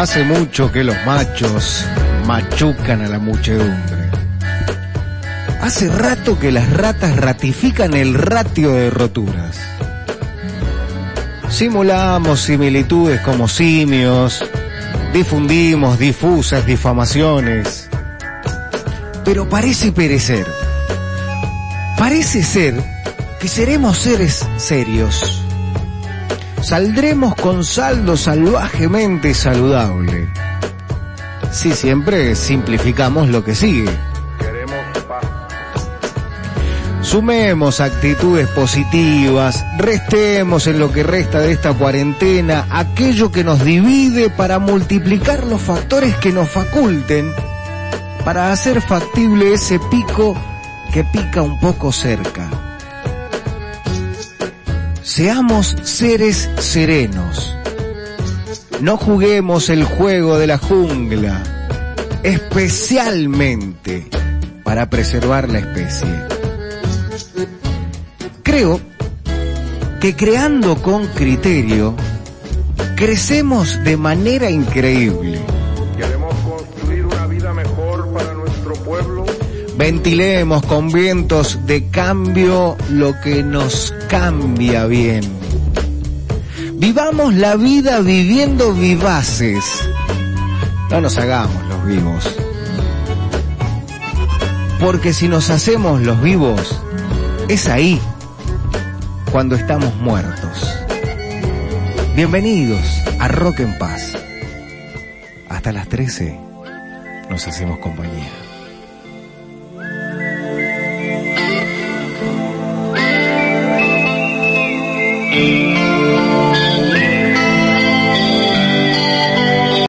Hace mucho que los machos machucan a la muchedumbre. Hace rato que las ratas ratifican el ratio de roturas. Simulamos similitudes como simios, difundimos difusas difamaciones, pero parece perecer. Parece ser que seremos seres serios. Saldremos con saldo salvajemente saludable. Si siempre simplificamos lo que sigue. Sumemos actitudes positivas, restemos en lo que resta de esta cuarentena aquello que nos divide para multiplicar los factores que nos faculten para hacer factible ese pico que pica un poco cerca. Seamos seres serenos. No juguemos el juego de la jungla, especialmente para preservar la especie. Creo que creando con criterio, crecemos de manera increíble. Ventilemos con vientos de cambio lo que nos cambia bien. Vivamos la vida viviendo vivaces. No nos hagamos los vivos. Porque si nos hacemos los vivos, es ahí cuando estamos muertos. Bienvenidos a Rock en Paz. Hasta las 13 nos hacemos compañía.